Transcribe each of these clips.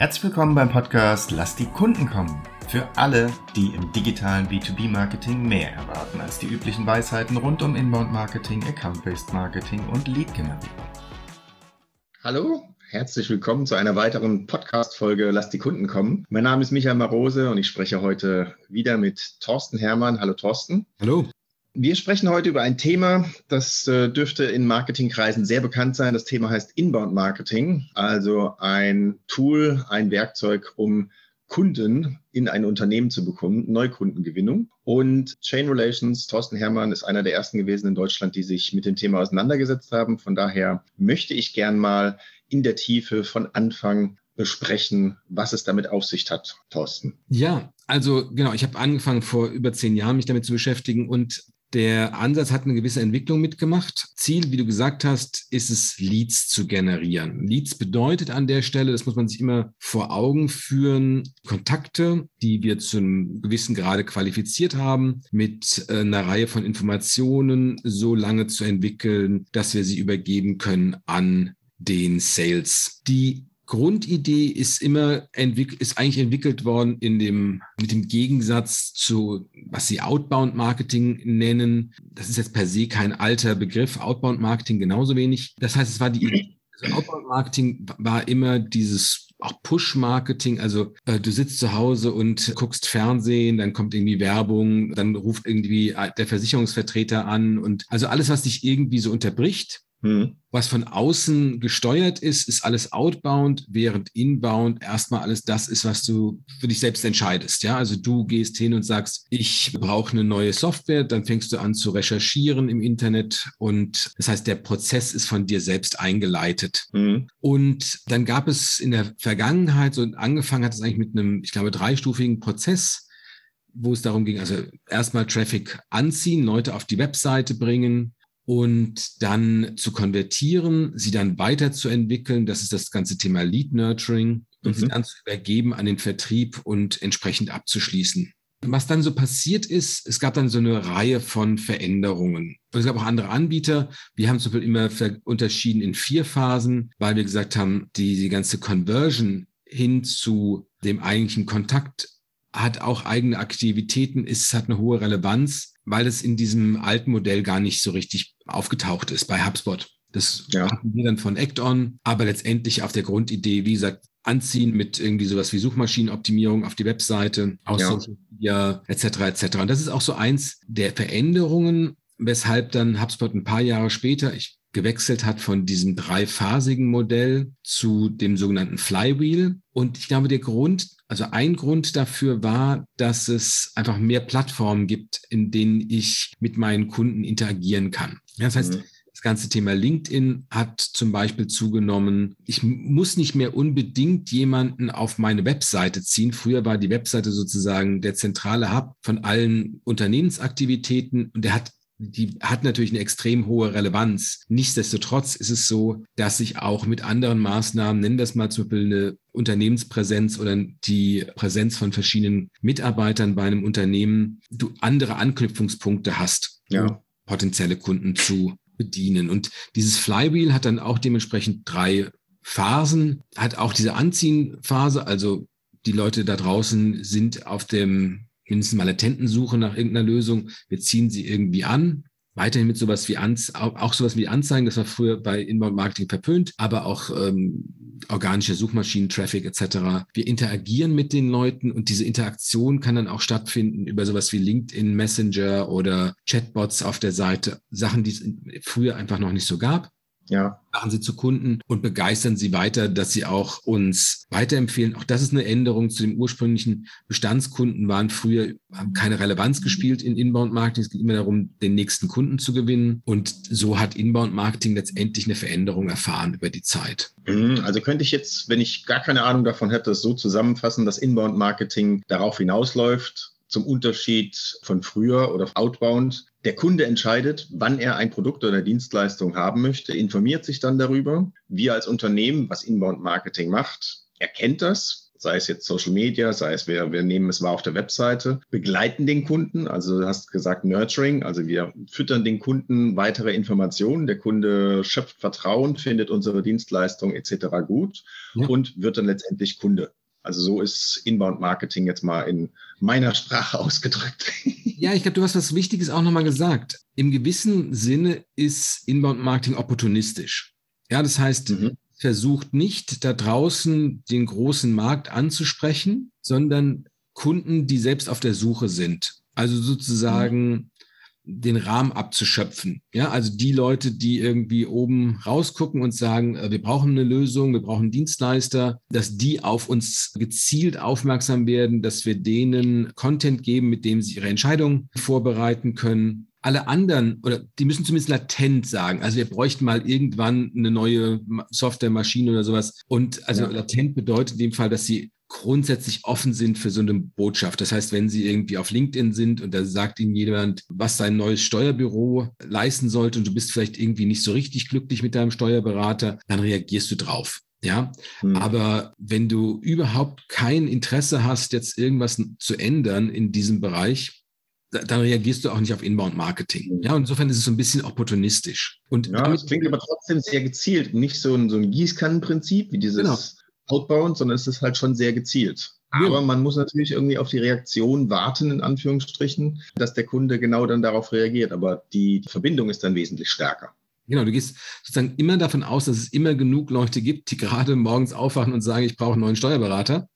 Herzlich willkommen beim Podcast Lass die Kunden kommen. Für alle, die im digitalen B2B-Marketing mehr erwarten als die üblichen Weisheiten rund um Inbound-Marketing, Account-Based Marketing und Lead-Generierung. Hallo, herzlich willkommen zu einer weiteren Podcast-Folge Lass die Kunden kommen. Mein Name ist Michael Marose und ich spreche heute wieder mit Thorsten Hermann. Hallo Thorsten. Hallo. Wir sprechen heute über ein Thema, das äh, dürfte in Marketingkreisen sehr bekannt sein. Das Thema heißt Inbound Marketing, also ein Tool, ein Werkzeug, um Kunden in ein Unternehmen zu bekommen, Neukundengewinnung. Und Chain Relations, Thorsten Herrmann ist einer der ersten gewesen in Deutschland, die sich mit dem Thema auseinandergesetzt haben. Von daher möchte ich gern mal in der Tiefe von Anfang besprechen, was es damit auf sich hat, Thorsten. Ja, also genau, ich habe angefangen vor über zehn Jahren, mich damit zu beschäftigen und der Ansatz hat eine gewisse Entwicklung mitgemacht. Ziel, wie du gesagt hast, ist es, Leads zu generieren. Leads bedeutet an der Stelle, das muss man sich immer vor Augen führen, Kontakte, die wir zu einem gewissen Grade qualifiziert haben, mit äh, einer Reihe von Informationen so lange zu entwickeln, dass wir sie übergeben können an den Sales. Die Grundidee ist immer entwickelt, ist eigentlich entwickelt worden in dem, mit dem Gegensatz zu, was sie Outbound Marketing nennen. Das ist jetzt per se kein alter Begriff. Outbound Marketing genauso wenig. Das heißt, es war die, also Outbound Marketing war immer dieses auch Push-Marketing, also äh, du sitzt zu Hause und guckst Fernsehen, dann kommt irgendwie Werbung, dann ruft irgendwie äh, der Versicherungsvertreter an und also alles, was dich irgendwie so unterbricht, hm. Was von außen gesteuert ist, ist alles outbound, während inbound erstmal alles das ist, was du für dich selbst entscheidest. Ja, also du gehst hin und sagst, ich brauche eine neue Software, dann fängst du an zu recherchieren im Internet und das heißt, der Prozess ist von dir selbst eingeleitet. Hm. Und dann gab es in der Vergangenheit, so angefangen hat es eigentlich mit einem, ich glaube, dreistufigen Prozess wo es darum ging, also erstmal Traffic anziehen, Leute auf die Webseite bringen, und dann zu konvertieren, sie dann weiterzuentwickeln. Das ist das ganze Thema Lead Nurturing und mhm. sie dann zu übergeben an den Vertrieb und entsprechend abzuschließen. Was dann so passiert ist, es gab dann so eine Reihe von Veränderungen. Es gab auch andere Anbieter. Wir haben zum Beispiel immer unterschieden in vier Phasen, weil wir gesagt haben, die, die ganze Conversion hin zu dem eigentlichen Kontakt hat auch eigene Aktivitäten, ist, hat eine hohe Relevanz, weil es in diesem alten Modell gar nicht so richtig aufgetaucht ist bei HubSpot. Das ja. hatten wir dann von Acton, aber letztendlich auf der Grundidee, wie gesagt, anziehen mit irgendwie sowas wie Suchmaschinenoptimierung auf die Webseite, aus ja. Social Media, etc. etc. Und das ist auch so eins der Veränderungen, weshalb dann HubSpot ein paar Jahre später, ich gewechselt hat von diesem dreiphasigen Modell zu dem sogenannten Flywheel. Und ich glaube, der Grund, also ein Grund dafür war, dass es einfach mehr Plattformen gibt, in denen ich mit meinen Kunden interagieren kann. Das heißt, mhm. Das ganze Thema LinkedIn hat zum Beispiel zugenommen. Ich muss nicht mehr unbedingt jemanden auf meine Webseite ziehen. Früher war die Webseite sozusagen der zentrale Hub von allen Unternehmensaktivitäten und der hat die hat natürlich eine extrem hohe Relevanz. Nichtsdestotrotz ist es so, dass ich auch mit anderen Maßnahmen, nennen das mal zum Beispiel eine Unternehmenspräsenz oder die Präsenz von verschiedenen Mitarbeitern bei einem Unternehmen, du andere Anknüpfungspunkte hast, ja. um potenzielle Kunden zu bedienen. Und dieses Flywheel hat dann auch dementsprechend drei Phasen, hat auch diese Anziehenphase, also die Leute da draußen sind auf dem mindestens mal Latentensuche nach irgendeiner Lösung. Wir ziehen sie irgendwie an. Weiterhin mit sowas wie Anz auch sowas wie Anzeigen, das war früher bei Inbound Marketing verpönt, aber auch ähm, organische Suchmaschinen-Traffic etc. Wir interagieren mit den Leuten und diese Interaktion kann dann auch stattfinden über sowas wie LinkedIn Messenger oder Chatbots auf der Seite, Sachen, die es früher einfach noch nicht so gab. Ja. Machen Sie zu Kunden und begeistern Sie weiter, dass Sie auch uns weiterempfehlen. Auch das ist eine Änderung zu dem ursprünglichen Bestandskunden waren früher, haben keine Relevanz gespielt in Inbound Marketing. Es geht immer darum, den nächsten Kunden zu gewinnen. Und so hat Inbound Marketing letztendlich eine Veränderung erfahren über die Zeit. Mhm. Also könnte ich jetzt, wenn ich gar keine Ahnung davon hätte, so zusammenfassen, dass Inbound Marketing darauf hinausläuft, zum Unterschied von früher oder Outbound. Der Kunde entscheidet, wann er ein Produkt oder Dienstleistung haben möchte, informiert sich dann darüber. Wir als Unternehmen, was Inbound Marketing macht, erkennt das, sei es jetzt Social Media, sei es wir, wir nehmen es wahr auf der Webseite, begleiten den Kunden, also du hast gesagt Nurturing, also wir füttern den Kunden weitere Informationen, der Kunde schöpft Vertrauen, findet unsere Dienstleistung etc. gut ja. und wird dann letztendlich Kunde. Also so ist Inbound Marketing jetzt mal in meiner Sprache ausgedrückt. Ja, ich glaube, du hast was Wichtiges auch nochmal gesagt. Im gewissen Sinne ist Inbound Marketing opportunistisch. Ja, das heißt, mhm. versucht nicht da draußen den großen Markt anzusprechen, sondern Kunden, die selbst auf der Suche sind. Also sozusagen mhm den Rahmen abzuschöpfen. Ja, also die Leute, die irgendwie oben rausgucken und sagen, äh, wir brauchen eine Lösung, wir brauchen Dienstleister, dass die auf uns gezielt aufmerksam werden, dass wir denen Content geben, mit dem sie ihre Entscheidungen vorbereiten können. Alle anderen, oder die müssen zumindest latent sagen, also wir bräuchten mal irgendwann eine neue Softwaremaschine oder sowas. Und also ja. latent bedeutet in dem Fall, dass sie grundsätzlich offen sind für so eine Botschaft. Das heißt, wenn Sie irgendwie auf LinkedIn sind und da sagt Ihnen jemand, was sein neues Steuerbüro leisten sollte und du bist vielleicht irgendwie nicht so richtig glücklich mit deinem Steuerberater, dann reagierst du drauf. Ja, hm. aber wenn du überhaupt kein Interesse hast, jetzt irgendwas zu ändern in diesem Bereich, dann reagierst du auch nicht auf Inbound Marketing. Hm. Ja, insofern ist es so ein bisschen opportunistisch. Und ja, das klingt aber trotzdem sehr gezielt, nicht so ein, so ein Gießkannenprinzip wie dieses genau outbound, sondern es ist halt schon sehr gezielt. Aber man muss natürlich irgendwie auf die Reaktion warten, in Anführungsstrichen, dass der Kunde genau dann darauf reagiert. Aber die, die Verbindung ist dann wesentlich stärker. Genau, du gehst sozusagen immer davon aus, dass es immer genug Leute gibt, die gerade morgens aufwachen und sagen, ich brauche einen neuen Steuerberater.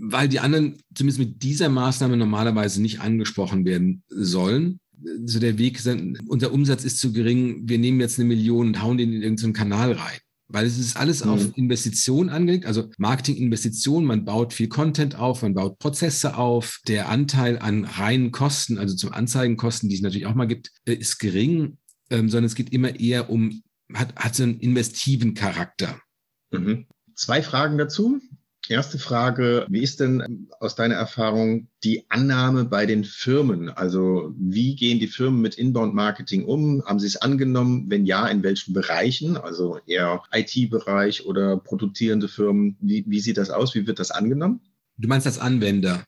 Weil die anderen zumindest mit dieser Maßnahme normalerweise nicht angesprochen werden sollen. So der Weg, unser Umsatz ist zu gering, wir nehmen jetzt eine Million und hauen den in irgendeinen Kanal rein weil es ist alles mhm. auf Investition angelegt, also Marketing-Investition, man baut viel Content auf, man baut Prozesse auf, der Anteil an reinen Kosten, also zum Anzeigenkosten, die es natürlich auch mal gibt, äh, ist gering, ähm, sondern es geht immer eher um, hat, hat so einen investiven Charakter. Mhm. Zwei Fragen dazu. Erste Frage, wie ist denn aus deiner Erfahrung die Annahme bei den Firmen? Also wie gehen die Firmen mit Inbound-Marketing um? Haben sie es angenommen? Wenn ja, in welchen Bereichen? Also eher IT-Bereich oder produzierende Firmen? Wie, wie sieht das aus? Wie wird das angenommen? Du meinst als Anwender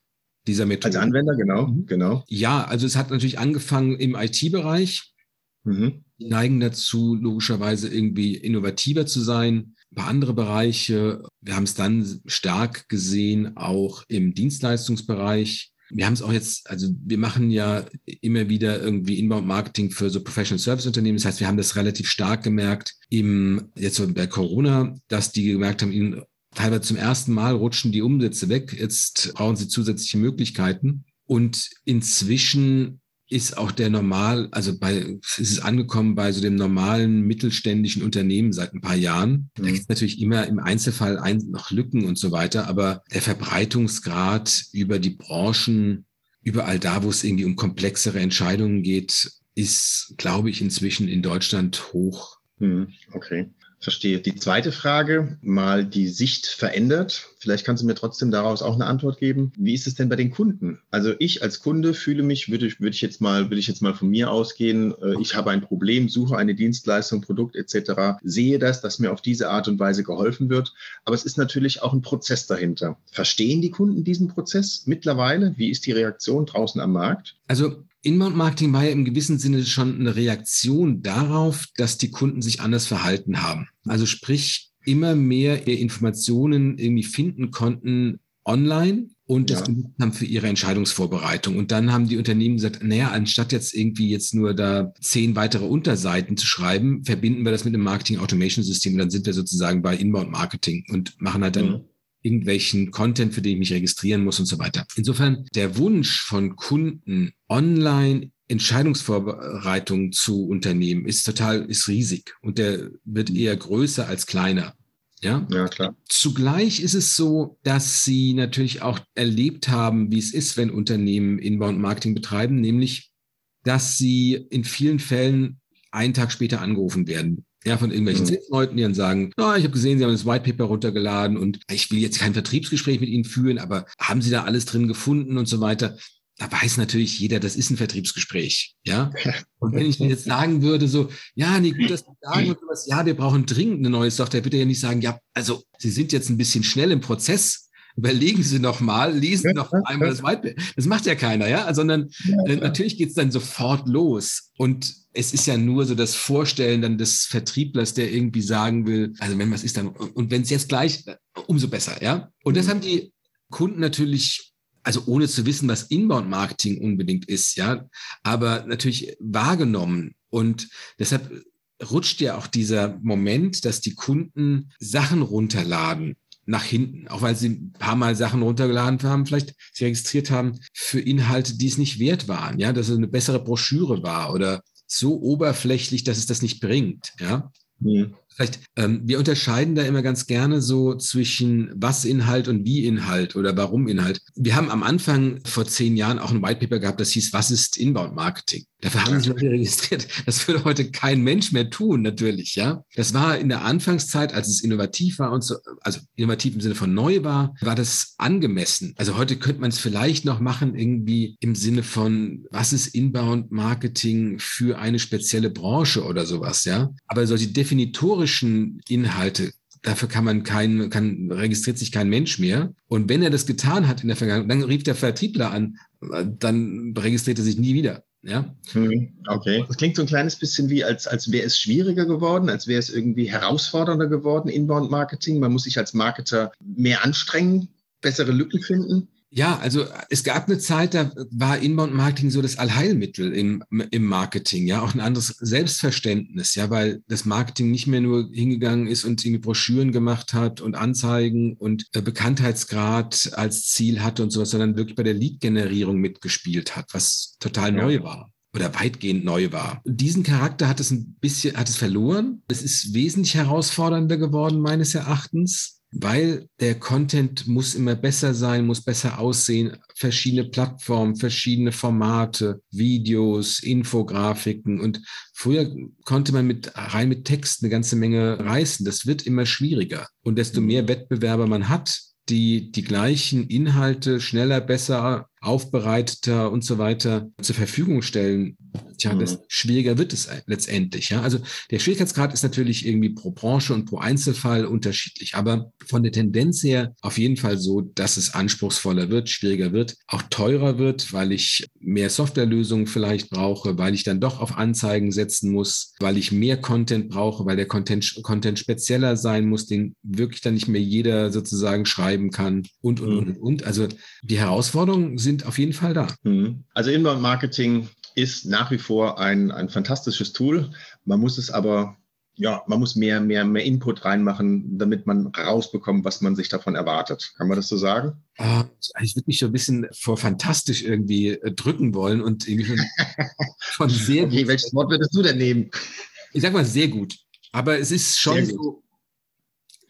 dieser Methode? Als Anwender, genau, mhm. genau. Ja, also es hat natürlich angefangen im IT-Bereich. Mhm. Die neigen dazu, logischerweise irgendwie innovativer zu sein paar andere Bereiche. Wir haben es dann stark gesehen, auch im Dienstleistungsbereich. Wir haben es auch jetzt, also wir machen ja immer wieder irgendwie Inbound-Marketing für so Professional Service Unternehmen. Das heißt, wir haben das relativ stark gemerkt im, jetzt so bei Corona, dass die gemerkt haben, ihnen teilweise zum ersten Mal rutschen die Umsätze weg. Jetzt brauchen sie zusätzliche Möglichkeiten. Und inzwischen ist auch der normal, also bei, ist es angekommen bei so dem normalen mittelständischen Unternehmen seit ein paar Jahren. Mhm. Da gibt es natürlich immer im Einzelfall ein, noch Lücken und so weiter, aber der Verbreitungsgrad über die Branchen, überall da, wo es irgendwie um komplexere Entscheidungen geht, ist, glaube ich, inzwischen in Deutschland hoch. Mhm. Okay. Verstehe. Die zweite Frage, mal die Sicht verändert. Vielleicht kannst du mir trotzdem daraus auch eine Antwort geben. Wie ist es denn bei den Kunden? Also ich als Kunde fühle mich, würde ich, würde ich jetzt mal, würde ich jetzt mal von mir ausgehen, äh, ich habe ein Problem, suche eine Dienstleistung, Produkt etc., sehe das, dass mir auf diese Art und Weise geholfen wird. Aber es ist natürlich auch ein Prozess dahinter. Verstehen die Kunden diesen Prozess mittlerweile? Wie ist die Reaktion draußen am Markt? Also Inbound-Marketing war ja im gewissen Sinne schon eine Reaktion darauf, dass die Kunden sich anders verhalten haben. Also sprich, immer mehr Informationen irgendwie finden konnten online und das ja. haben für ihre Entscheidungsvorbereitung. Und dann haben die Unternehmen gesagt, naja, anstatt jetzt irgendwie jetzt nur da zehn weitere Unterseiten zu schreiben, verbinden wir das mit einem Marketing-Automation-System und dann sind wir sozusagen bei Inbound-Marketing und machen halt dann mhm irgendwelchen Content, für den ich mich registrieren muss und so weiter. Insofern der Wunsch von Kunden, online Entscheidungsvorbereitungen zu unternehmen, ist total, ist riesig und der wird eher größer als kleiner. Ja? ja, klar. Zugleich ist es so, dass sie natürlich auch erlebt haben, wie es ist, wenn Unternehmen Inbound Marketing betreiben, nämlich, dass sie in vielen Fällen einen Tag später angerufen werden ja, von irgendwelchen mhm. Leuten, die dann sagen, oh, ich habe gesehen, Sie haben das White Paper runtergeladen und ich will jetzt kein Vertriebsgespräch mit Ihnen führen, aber haben Sie da alles drin gefunden und so weiter? Da weiß natürlich jeder, das ist ein Vertriebsgespräch, ja. Und wenn ich jetzt sagen würde, so, ja, nee, gut, dass Sie sagen und ja, wir brauchen dringend eine neue Software, bitte ja nicht sagen, ja, also Sie sind jetzt ein bisschen schnell im Prozess, überlegen Sie noch mal, lesen noch einmal das White Das macht ja keiner, ja, sondern äh, natürlich geht es dann sofort los. Und es ist ja nur so das Vorstellen dann des Vertrieblers, der irgendwie sagen will, also wenn was ist dann, und wenn es jetzt gleich, umso besser, ja. Und das mhm. haben die Kunden natürlich, also ohne zu wissen, was Inbound-Marketing unbedingt ist, ja, aber natürlich wahrgenommen. Und deshalb rutscht ja auch dieser Moment, dass die Kunden Sachen runterladen nach hinten, auch weil sie ein paar Mal Sachen runtergeladen haben, vielleicht sie registriert haben für Inhalte, die es nicht wert waren, ja, dass es eine bessere Broschüre war oder so oberflächlich, dass es das nicht bringt, ja. Mhm. Vielleicht, ähm, wir unterscheiden da immer ganz gerne so zwischen was Inhalt und wie Inhalt oder warum Inhalt. Wir haben am Anfang vor zehn Jahren auch ein White Paper gehabt, das hieß, was ist Inbound Marketing? Dafür haben sich Leute registriert. Das würde heute kein Mensch mehr tun, natürlich, ja. Das war in der Anfangszeit, als es innovativ war und so, also innovativ im Sinne von neu war, war das angemessen. Also heute könnte man es vielleicht noch machen, irgendwie im Sinne von, was ist Inbound Marketing für eine spezielle Branche oder sowas, ja. Aber solche definitorischen Inhalte dafür kann man kein, kann, registriert sich kein Mensch mehr. Und wenn er das getan hat in der Vergangenheit, dann rief der Vertriebler an, dann registriert er sich nie wieder. Ja. Hm, okay. Das klingt so ein kleines bisschen wie, als, als wäre es schwieriger geworden, als wäre es irgendwie herausfordernder geworden, Inbound-Marketing. Man muss sich als Marketer mehr anstrengen, bessere Lücken finden. Ja, also es gab eine Zeit, da war Inbound-Marketing so das Allheilmittel im, im Marketing, ja, auch ein anderes Selbstverständnis, ja, weil das Marketing nicht mehr nur hingegangen ist und irgendwie Broschüren gemacht hat und Anzeigen und äh, Bekanntheitsgrad als Ziel hatte und sowas, sondern wirklich bei der Lead-Generierung mitgespielt hat, was total ja. neu war oder weitgehend neu war. Diesen Charakter hat es ein bisschen, hat es verloren. Es ist wesentlich herausfordernder geworden, meines Erachtens weil der Content muss immer besser sein, muss besser aussehen, verschiedene Plattformen, verschiedene Formate, Videos, Infografiken und früher konnte man mit rein mit Text eine ganze Menge reißen. Das wird immer schwieriger und desto mhm. mehr Wettbewerber man hat, die die gleichen Inhalte schneller, besser, aufbereiteter und so weiter zur Verfügung stellen, tja, mhm. das schwieriger wird es letztendlich. Ja? Also der Schwierigkeitsgrad ist natürlich irgendwie pro Branche und pro Einzelfall unterschiedlich, aber von der Tendenz her auf jeden Fall so, dass es anspruchsvoller wird, schwieriger wird, auch teurer wird, weil ich mehr Softwarelösungen vielleicht brauche, weil ich dann doch auf Anzeigen setzen muss, weil ich mehr Content brauche, weil der Content, Content spezieller sein muss, den wirklich dann nicht mehr jeder sozusagen schreiben kann und, und, mhm. und, und. Also die Herausforderungen sind auf jeden Fall da. Mhm. Also Inbound Marketing ist nach wie vor ein, ein fantastisches Tool. Man muss es aber ja, man muss mehr, mehr, mehr Input reinmachen, damit man rausbekommt, was man sich davon erwartet. Kann man das so sagen? Ah, ich würde mich so ein bisschen vor fantastisch irgendwie äh, drücken wollen und irgendwie von, von sehr okay, welches Wort würdest du denn nehmen? Ich sag mal sehr gut. Aber es ist schon so,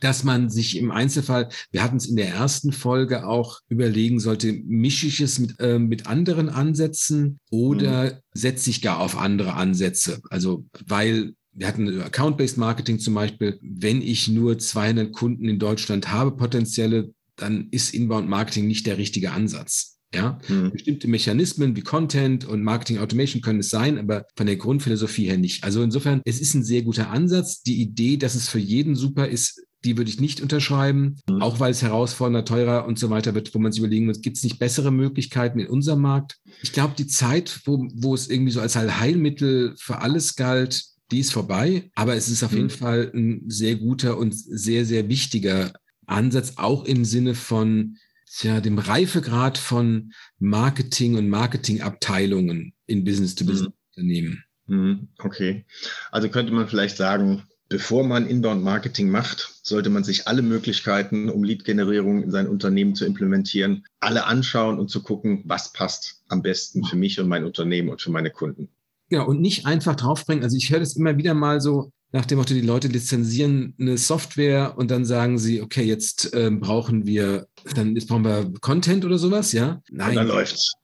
dass man sich im Einzelfall, wir hatten es in der ersten Folge auch überlegen sollte, mische ich es mit, äh, mit anderen Ansätzen oder mhm. setze ich gar auf andere Ansätze? Also, weil wir hatten Account-Based Marketing zum Beispiel. Wenn ich nur 200 Kunden in Deutschland habe, potenzielle, dann ist Inbound Marketing nicht der richtige Ansatz. Ja, mhm. bestimmte Mechanismen wie Content und Marketing Automation können es sein, aber von der Grundphilosophie her nicht. Also insofern, es ist ein sehr guter Ansatz. Die Idee, dass es für jeden super ist, die würde ich nicht unterschreiben, mhm. auch weil es herausfordernder, teurer und so weiter wird, wo man sich überlegen muss, gibt es nicht bessere Möglichkeiten in unserem Markt? Ich glaube, die Zeit, wo, wo es irgendwie so als Heilmittel für alles galt, die ist vorbei. Aber es ist auf mhm. jeden Fall ein sehr guter und sehr, sehr wichtiger Ansatz, auch im Sinne von ja, dem Reifegrad von Marketing und Marketingabteilungen in Business-to-Business-Unternehmen. Mhm. Okay. Also könnte man vielleicht sagen, Bevor man Inbound-Marketing macht, sollte man sich alle Möglichkeiten, um Lead-Generierung in sein Unternehmen zu implementieren, alle anschauen und zu gucken, was passt am besten für mich und mein Unternehmen und für meine Kunden. Ja, und nicht einfach draufbringen. Also ich höre das immer wieder mal so nach dem Motto, die Leute lizenzieren eine Software und dann sagen sie, okay, jetzt äh, brauchen wir, dann jetzt brauchen wir Content oder sowas, ja? Nein. Und dann läuft's.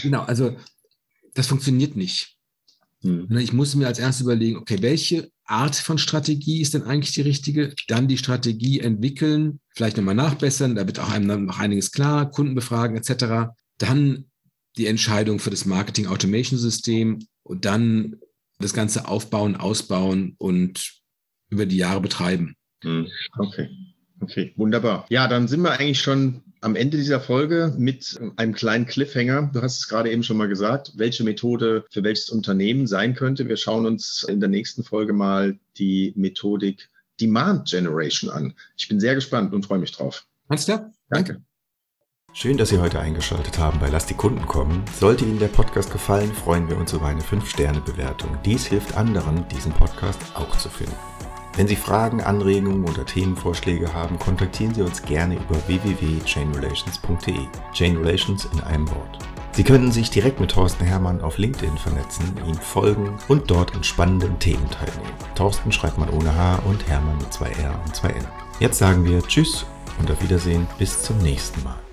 Genau, also das funktioniert nicht. Hm. Ich muss mir als erstes überlegen, okay, welche Art von Strategie ist denn eigentlich die richtige? Dann die Strategie entwickeln, vielleicht nochmal nachbessern, da wird auch einem dann noch einiges klar, Kunden befragen etc. Dann die Entscheidung für das Marketing Automation System und dann das Ganze aufbauen, ausbauen und über die Jahre betreiben. Hm, okay. Okay, wunderbar. Ja, dann sind wir eigentlich schon am Ende dieser Folge mit einem kleinen Cliffhanger. Du hast es gerade eben schon mal gesagt, welche Methode für welches Unternehmen sein könnte. Wir schauen uns in der nächsten Folge mal die Methodik Demand Generation an. Ich bin sehr gespannt und freue mich drauf. Alles klar. Danke. Schön, dass Sie heute eingeschaltet haben bei Lass die Kunden kommen. Sollte Ihnen der Podcast gefallen, freuen wir uns über eine 5-Sterne-Bewertung. Dies hilft anderen, diesen Podcast auch zu finden. Wenn Sie Fragen, Anregungen oder Themenvorschläge haben, kontaktieren Sie uns gerne über www.chainrelations.de. Chain Relations in einem Wort. Sie könnten sich direkt mit Thorsten Hermann auf LinkedIn vernetzen, ihm folgen und dort an spannenden Themen teilnehmen. Thorsten schreibt man ohne H und Hermann mit zwei R und zwei N. Jetzt sagen wir Tschüss und auf Wiedersehen bis zum nächsten Mal.